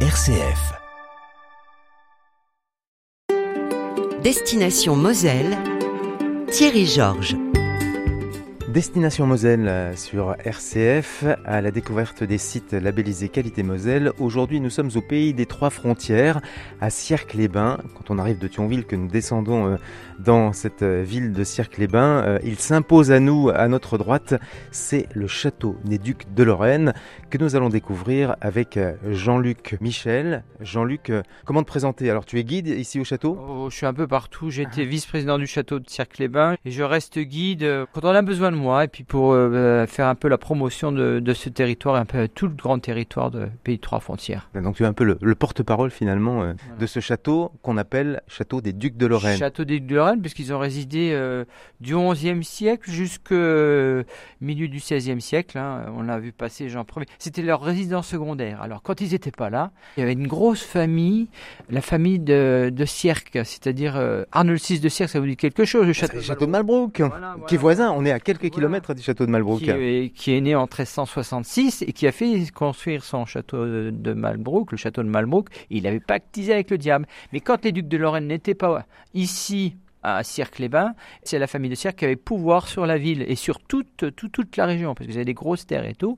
RCF. Destination Moselle, Thierry Georges. Destination Moselle euh, sur RCF à la découverte des sites labellisés Qualité Moselle. Aujourd'hui, nous sommes au pays des trois frontières, à Sierck-les-Bains. Quand on arrive de Thionville, que nous descendons euh, dans cette euh, ville de Sierck-les-Bains, il s'impose à nous, à notre droite, c'est le château des Ducs de Lorraine que nous allons découvrir avec Jean-Luc Michel. Jean-Luc, comment te présenter? Alors, tu es guide ici au château? Oh, Je suis un peu partout. J'ai été vice-président du château de Sierck-les-Bains et je reste guide quand on a besoin de moi et puis pour euh, euh, faire un peu la promotion de, ce territoire, un peu tout le grand territoire de Pays de Trois Frontières. Donc tu es un peu le, porte-parole finalement euh, de ce château qu'on appelle Château des Ducs de Lorraine. Château des Ducs de Lorraine puisqu'ils ont résidé du XIe siècle jusqu'au milieu du XVIe siècle. Hein. On a vu passer Jean Ier. C'était leur résidence secondaire. Alors quand ils n'étaient pas là, il y avait une grosse famille, la famille de, de Sierck, c'est-à-dire Arnold VI de Sierck, ça vous dit quelque chose, le château, château de Malbrook, qui est voisin. On est à quelques du château de Malbrook. Qui est, qui est, né en 1366 et qui a fait construire son château de Malbrook, le château de Malbrook. Il n'avait pactisé avec le diable. Mais quand les ducs de Lorraine n'étaient pas ici à Cirque-les-Bains, c'est la famille de Cirque qui avait pouvoir sur la ville et sur toute, toute, toute la région, parce que vous avez des grosses terres et tout.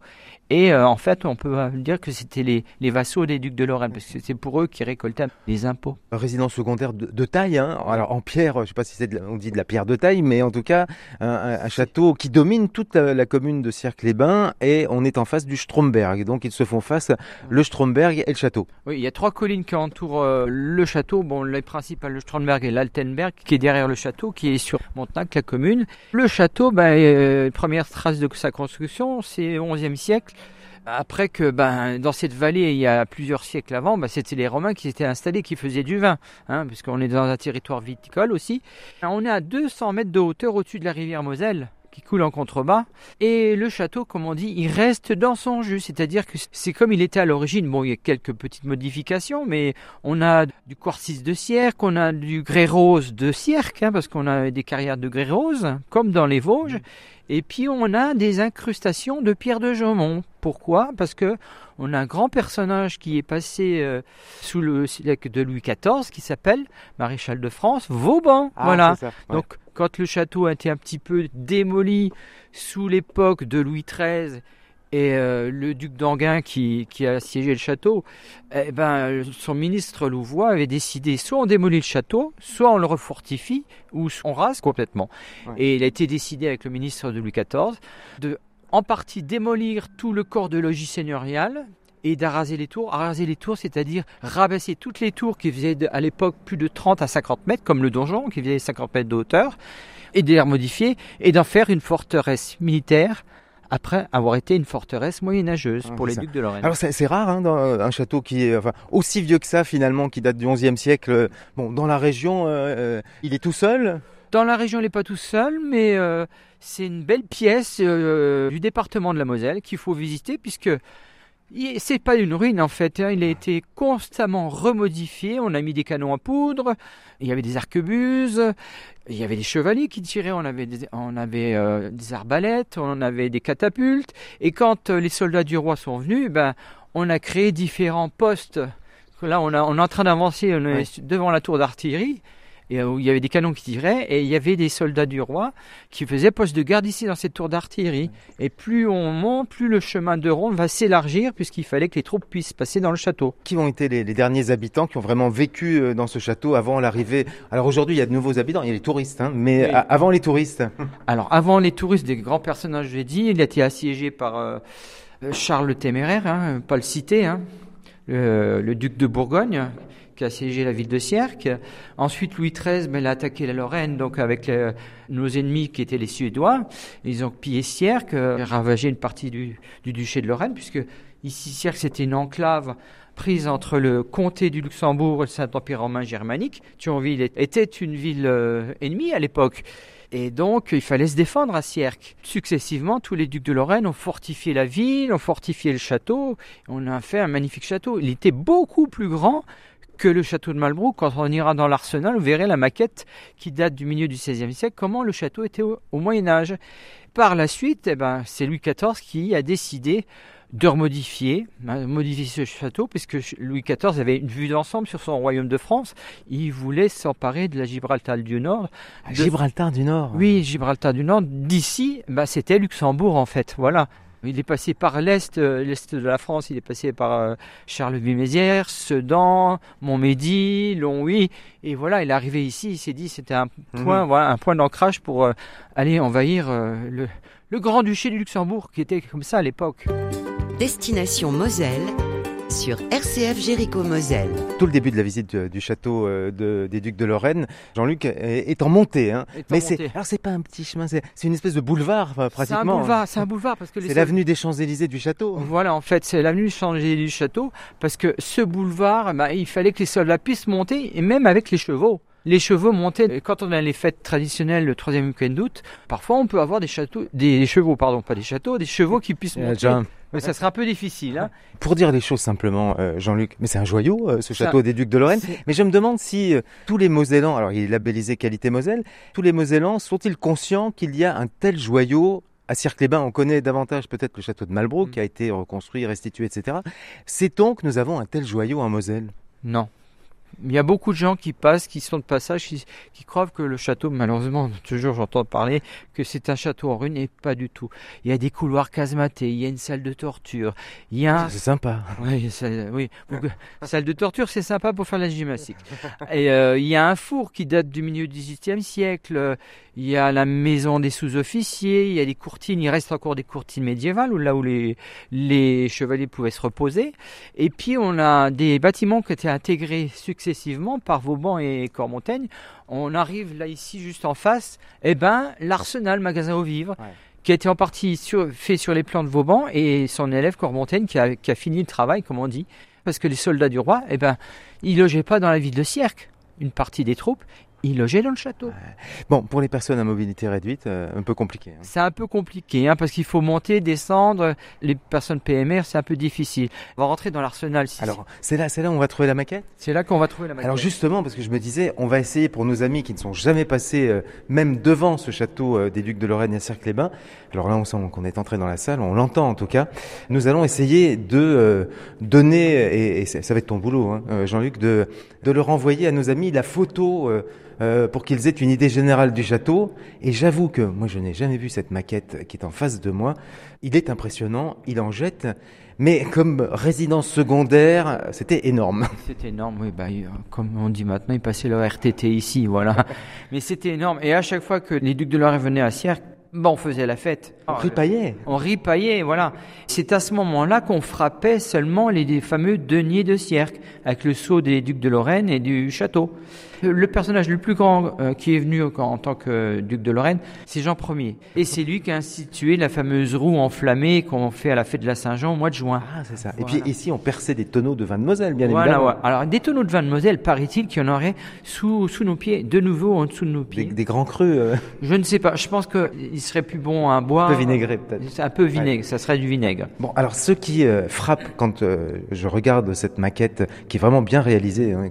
Et euh, en fait, on peut dire que c'était les, les, vassaux des ducs de Lorraine, parce que c'est pour eux qui récoltaient les impôts. Résidence secondaire de, taille, hein. alors en pierre, je ne sais pas si c'est on dit de la pierre de taille, mais en tout cas, un, château qui domine toute la, commune de Cirque-les-Bains, et on est en face du Stromberg. Donc ils se font face, le Stromberg et le château. Oui, il y a trois collines qui entourent euh, le château. Bon, les principales, le Stromberg et l'Altenberg, qui est derrière le château, qui est sur Montagne, la commune. Le château, ben, euh, première trace de sa construction, c'est au XIe siècle. Après que ben, dans cette vallée, il y a plusieurs siècles avant, ben, c'était les Romains qui s'étaient installés, qui faisaient du vin, hein, puisqu'on est dans un territoire viticole aussi. On est à 200 mètres de hauteur au-dessus de la rivière Moselle qui coule en contrebas. Et le château, comme on dit, il reste dans son jus. C'est-à-dire que c'est comme il était à l'origine. Bon, il y a quelques petites modifications, mais on a du quartz de Sierck, on a du grès rose de Sierck, hein, parce qu'on a des carrières de grès rose, comme dans les Vosges. Et puis on a des incrustations de pierre de Jaumont. Pourquoi? Parce que on a un grand personnage qui est passé euh, sous le siècle de Louis XIV qui s'appelle Maréchal de France Vauban. Ah, voilà. Donc quand le château a été un petit peu démoli sous l'époque de Louis XIII et euh, le duc d'Anguin qui, a assiégé le château, eh ben, son ministre Louvois avait décidé soit on démolit le château, soit on le refortifie, ou on rase complètement. Et il a été décidé avec le ministre de Louis XIV de en partie démolir tout le corps de logis seigneurial et d'araser les tours. Araser les tours, c'est-à-dire rabaisser toutes les tours qui faisaient à l'époque plus de 30 à 50 mètres, comme le donjon qui faisait 50 mètres de hauteur, et de les remodifier et d'en faire une forteresse militaire après avoir été une forteresse moyenâgeuse ah, pour les ducs de Lorraine. Alors c'est rare hein, dans un château qui est enfin, aussi vieux que ça finalement, qui date du XIe siècle. Bon, dans la région, euh, euh, il est tout seul? Dans la région, il n'est pas tout seul, mais euh, c'est une belle pièce du département de la Moselle qu'il faut visiter puisque c'est pas une ruine en fait, hein. il a été constamment remodifié, on a mis des canons à poudre, il y avait des arquebuses, il y avait des chevaliers qui tiraient, on avait des, on avait, euh, des arbalètes, on avait des catapultes, et quand euh, les soldats du roi sont venus, ben, on a créé différents postes. Là, on, a, on est en train d'avancer, devant la tour d'artillerie, et où il y avait des canons qui tiraient, et il y avait des soldats du roi qui faisaient poste de garde ici dans cette tour d'artillerie. Et plus on monte, plus le chemin de ronde va s'élargir, puisqu'il fallait que les troupes puissent passer dans le château. Qui ont été les, derniers habitants qui ont vraiment vécu euh, dans ce château avant l'arrivée? Alors aujourd'hui, il y a de nouveaux habitants, il y a les touristes, hein, mais avant les touristes Alors avant les touristes, des grands personnages, j'ai dit, il a été assiégé par euh, Charles le Téméraire, hein, pas le citer, hein, le duc de Bourgogne, qui a assiégé la ville de Sierck. Ensuite, Louis XIII, ben, a attaqué la Lorraine, donc avec nos ennemis qui étaient les Suédois. Ils ont pillé Sierck, euh, ravagé une partie du, duché de Lorraine, puisque ici, Sierck, c'était une enclave prise entre le comté du Luxembourg et le Saint-Empire romain germanique. Thionville était une ville euh, ennemie à l'époque. Et donc, il fallait se défendre à Sierck. Successivement, tous les ducs de Lorraine ont fortifié la ville, ont fortifié le château. On a fait un magnifique château. Il était beaucoup plus grand que le château de Malbrook. Quand on ira dans l'arsenal, vous verrez la maquette qui date du milieu du XVIe siècle, comment le château était au, Moyen Âge. Par la suite, eh ben, c'est Louis XIV qui a décidé de remodifier, hein, modifier ce château, puisque Louis XIV avait une vue d'ensemble sur son royaume de France. Il voulait s'emparer de la Gibraltar du Nord. De... Gibraltar du Nord Oui, Gibraltar du Nord. D'ici, bah, c'était Luxembourg en fait. Voilà. Il est passé par l'est, euh, l'est de la France. Il est passé par euh, Charleville-Mézières, Sedan, Montmédy, Longwy, et voilà, il est arrivé ici. Il s'est dit c'était un mhm. point, voilà, un point d'ancrage pour euh, aller envahir le, le grand-duché du Luxembourg, qui était comme ça à l'époque. Destination Moselle sur RCF Jéricho Moselle. Tout le début de la visite du, château euh, des Ducs de Lorraine, Jean-Luc est, en montée. Hein. Mais c'est alors c'est pas un petit chemin, c'est une espèce de boulevard pratiquement. C'est un boulevard, c'est un boulevard parce que c'est l'avenue des Champs Élysées du château. Voilà, en fait, c'est l'avenue des Champs Élysées du château parce que ce boulevard, bah, il fallait que les soldats puissent monter et même avec les chevaux. Les chevaux montaient. quand on a les fêtes traditionnelles le troisième week-end d'août, parfois on peut avoir des châteaux, des chevaux, pardon, pas des châteaux, des chevaux qui puissent monter. Mais ça sera un peu difficile. Hein. Pour dire les choses simplement, euh, Jean-Luc, mais c'est un joyau, euh, ce château des Ducs de Lorraine. Mais je me demande si euh, tous les Mosellans, alors il est labellisé qualité Moselle, tous les Mosellans sont-ils conscients qu'il y a un tel joyau à Cirque-les-Bains, on connaît davantage peut-être le château de Malbrook mm. qui a été reconstruit, restitué, etc. Sait-on que nous avons un tel joyau en Moselle? Non. Il y a beaucoup de gens qui passent, qui sont de passage, qui, croient que le château, malheureusement, toujours j'entends parler que c'est un château en ruine et pas du tout. Il y a des couloirs casematés, il y a une salle de torture, il y a. C'est sympa. Oui, oui. salle de torture, c'est sympa pour faire la gymnastique. Et euh, il y a un four qui date du milieu du XVIIIe siècle. Il y a la maison des sous-officiers, il y a des courtines, il reste encore des courtines médiévales, là où les, les chevaliers pouvaient se reposer. Et puis on a des bâtiments qui étaient intégrés successivement par Vauban et Cormontaigne. On arrive là ici juste en face, eh ben l'arsenal magasin aux vivres. qui a été en partie fait sur les plans de Vauban et son élève Cormontaigne qui a, qui a, fini le travail, comme on dit, parce que les soldats du roi, eh ben, ils logeaient pas dans la ville de Sierck, une partie des troupes, il logeait dans le château. Bon, pour les personnes à mobilité réduite, euh, un peu compliqué. Hein. C'est un peu compliqué, hein, parce qu'il faut monter, descendre. Les personnes PMR, c'est un peu difficile. On va rentrer dans l'arsenal. Alors, c'est là, c'est là où on va trouver la maquette? C'est là qu'on va trouver la maquette. Alors justement, parce que je me disais, on va essayer pour nos amis qui ne sont jamais passés, euh, même devant ce château euh, des Ducs de Lorraine à Cercle-les-Bains, alors là, on sent qu'on est entré dans la salle, on l'entend en tout cas, nous allons essayer de donner, et, ça, va être ton boulot, hein, Jean-Luc, de, de leur envoyer à nos amis la photo euh, pour qu'ils aient une idée générale du château. Et j'avoue que moi, je n'ai jamais vu cette maquette qui est en face de moi. Il est impressionnant, il en jette. Mais comme résidence secondaire, c'était énorme. C'était énorme, oui. Bah, comme on dit maintenant, il passait le RTT ici, voilà. Mais c'était énorme. Et à chaque fois que les ducs de Loire venaient à Sierre, Bon, on faisait la fête. On ripaillait. On ripaillait, voilà. C'est à ce moment-là qu'on frappait seulement les fameux deniers de Sierck, avec le sceau des ducs de Lorraine et du château. Le personnage le plus grand euh, qui est venu en tant que duc de Lorraine, c'est Jean Ier. Et c'est lui qui a institué la fameuse roue enflammée qu'on fait à la fête de la Saint-Jean au mois de juin. Ah, c'est ça. Et puis ici, on perçait des tonneaux de vin de Moselle, bien évidemment. Alors, des tonneaux de vin de Moselle, paraît-il qu'il y en aurait sous, sous nos pieds, de nouveau en dessous de nos pieds. Des, grands crus euh. Je ne sais pas. Je pense qu'il serait plus bon à boire. Un peu vinaigré, peut-être. Un peu vinaigre, ça serait du vinaigre. Bon, alors, ce qui euh, frappe quand je regarde cette maquette, qui est vraiment bien réalisée, hein,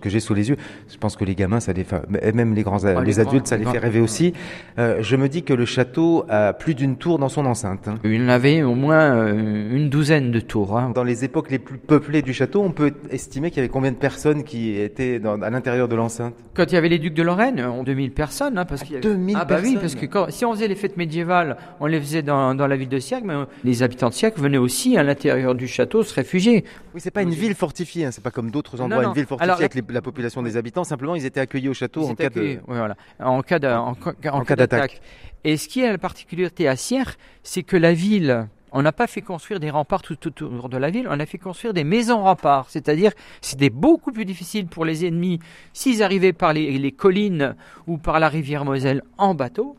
que j'ai sous les yeux, je pense que les gamins, ça les et même les grands, ah, les, adultes, ça les, fait rêver aussi. Euh, je me dis que le château a plus d'une tour dans son enceinte. Hein. Il en avait au moins euh, une douzaine de tours. Hein. Dans les époques les plus peuplées du château, on peut estimer qu'il y avait combien de personnes qui étaient à l'intérieur de l'enceinte? Quand il y avait les ducs de Lorraine, on 2000 personnes. Parce qu'il 2000 ah, bah oui, parce que si on faisait les fêtes médiévales, on les faisait dans, dans la ville de Sierck, mais les habitants de Sierck venaient aussi à l'intérieur du château se réfugier. Oui, c'est pas une ville fortifiée, hein, c'est pas comme d'autres endroits, une ville fortifiée avec la population des habitants. Simplement, ils étaient accueillis au château en cas de voilà, en cas d'attaque. Et ce qui est la particularité à Sierre, c'est que la ville, on n'a pas fait construire des remparts tout autour de la ville, on a fait construire des maisons remparts. C'est-à-dire, c'était beaucoup plus difficile pour les ennemis, s'ils arrivaient par les, collines ou par la rivière Moselle en bateau,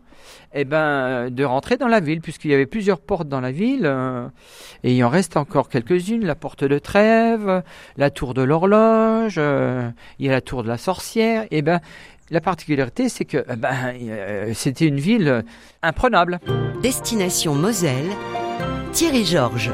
eh ben, de rentrer dans la ville, puisqu'il y avait plusieurs portes dans la ville, euh, et il en reste encore quelques-unes, la porte de Trèves, la tour de l'horloge, euh, il y a la tour de la sorcière, et eh ben, la particularité, c'est que euh, ben, euh, c'était une ville imprenable. Destination Moselle, Thierry Georges.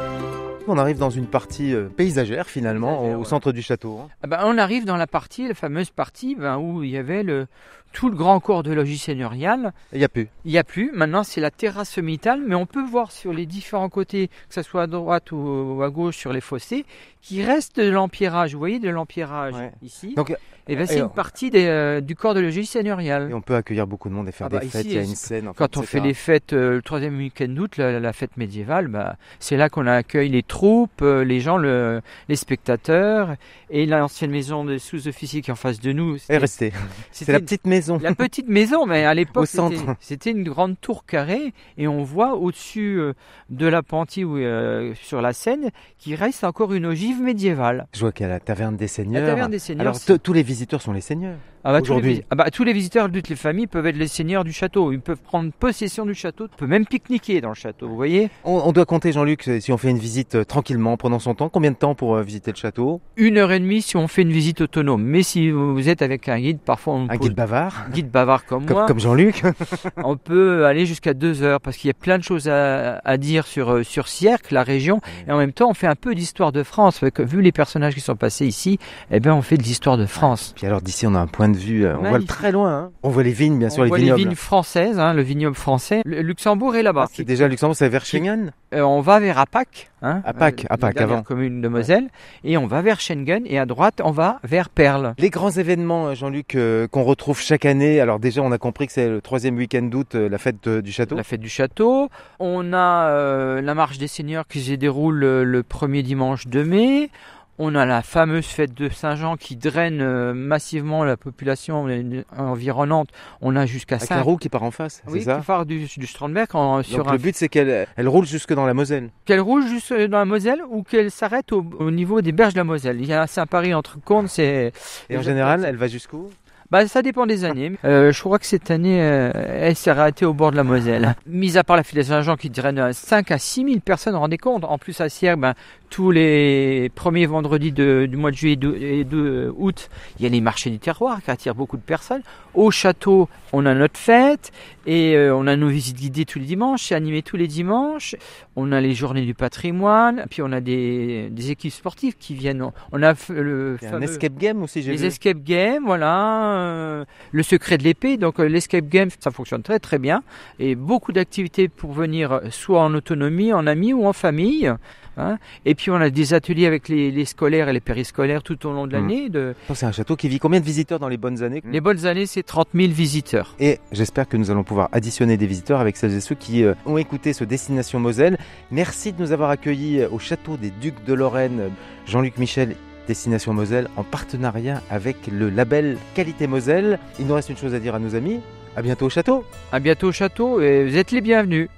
On arrive dans une partie euh, paysagère finalement, Paysagère, au ouais. centre du château. hein. Ah ben, on arrive dans la partie, la fameuse partie ben, où il y avait le, tout le grand corps de logis seigneurial. Il n'y a plus. Il n'y a plus. Maintenant, c'est la terrasse sommitale, mais on peut voir sur les différents côtés, que ce soit à droite ou à gauche sur les fossés, qui reste de l'empierrage. Vous voyez de l'empierrage Ouais. ici. Donc, et ben, c'est et une on- partie des, euh, du corps de logis seigneurial. et on peut accueillir beaucoup de monde et faire Ah bah des ici, fêtes. Il y a une scène. Quand on etc. fait les fêtes euh, le troisième week-end d'août, la, la fête médiévale, bah, c'est là qu'on accueille les troupes, euh, les gens, le, les spectateurs, et l'ancienne maison des sous-officiers qui est en face de nous. Restez. c'était C'est la petite maison. la petite maison, mais à l'époque, c'était- une grande tour carrée, et on voit au-dessus euh, de ou euh, sur la Seine qu'il reste encore une ogive médiévale. Je vois qu'il y a la taverne des seigneurs. La taverne des seigneurs. Alors c'est- tous les visiteurs sont les seigneurs. Ah bah, tous, les, ah bah, tous les visiteurs de toutes les familles peuvent être les seigneurs du château. Ils peuvent prendre possession du château. On peut même pique-niquer dans le château, vous voyez? On, on doit compter Jean-Luc euh, si on fait une visite euh, tranquillement, prenant son temps. Combien de temps pour euh, visiter le château? Une heure et demie si on fait une visite autonome. Mais si vous êtes avec un guide, parfois on Un pose- guide bavard, guide bavard comme, comme, moi, comme Jean-Luc. on peut aller jusqu'à deux heures parce qu'il y a plein de choses à, à dire sur, euh, sur Sierck, la région. Et en même temps, on fait un peu d'histoire de France. Vu les personnages qui sont passés ici, eh ben, on fait de l'histoire de France. Puis alors d'ici on a un point de vue, euh, on voit le très loin. hein. On voit les vignes, bien sûr, on les voit vignobles. les vignes françaises, hein, le vignoble français. Le Luxembourg est là-bas. Ah, c'est déjà Luxembourg, c'est vers Schengen? Euh, on va vers Apac, hein, Apac, euh, Apac, la dernière avant. commune de Moselle, et on va vers Schengen, et à droite, on va vers Perle. Les grands événements, euh, Jean-Luc, euh, qu'on retrouve chaque année. Alors déjà, on a compris que c'est le troisième week-end d'août, euh, la fête euh, du château. La fête du château. On a euh, la marche des seigneurs qui se déroule euh, le premier dimanche de mai. On a la fameuse fête de Saint-Jean qui draine euh, massivement la population environnante. On a jusqu'à Avec 5 la roue qui part en face, oui, c'est ça qui part du, du Strandberg en- sur Donc un le but, c'est qu'elle elle roule jusque dans la Moselle. qu'elle roule juste dans la Moselle ou qu'elle s'arrête au, au niveau des berges de la Moselle. Il y a Saint-Paris entre Comte, c'est Et en général, elle va jusqu'où Bah, ça dépend des années. Euh, je crois que cette année, euh, elle s'est arrêtée au bord de la Moselle. Mis à part la fête des Saint-Jean qui draine à 5 à 6 000 personnes, vous vous rendez compte? En plus, à Sierre, ben, tous les premiers vendredis de- du mois de juillet et de, de août, il y a les marchés du terroir qui attirent beaucoup de personnes. Au château, on a notre fête et euh, on a nos visites guidées tous les dimanches, c'est animé tous les dimanches. On a les journées du patrimoine, puis on a des, des équipes sportives qui viennent. On a le un escape game aussi, j'ai les vu. escape games, voilà, euh, le secret de l'épée. Donc euh, l'escape game, ça fonctionne très très bien et beaucoup d'activités pour venir euh, soit en autonomie, en amis ou en famille. Hein. Et puis on a des ateliers avec les, les scolaires et les périscolaires tout au long de Mhm. l'année. De... C'est un château qui vit combien de visiteurs dans les bonnes années Les bonnes années, c'est 30 000 visiteurs. Et j'espère que nous allons pouvoir additionner des visiteurs avec celles et ceux qui euh, ont écouté ce Destination Moselle. Merci de nous avoir accueillis euh, au château des Ducs de Lorraine. Jean-Luc Michel, Destination Moselle, en partenariat avec le label Qualité Moselle. Il nous reste une chose à dire à nos amis. À bientôt au château. À bientôt au château et vous êtes les bienvenus.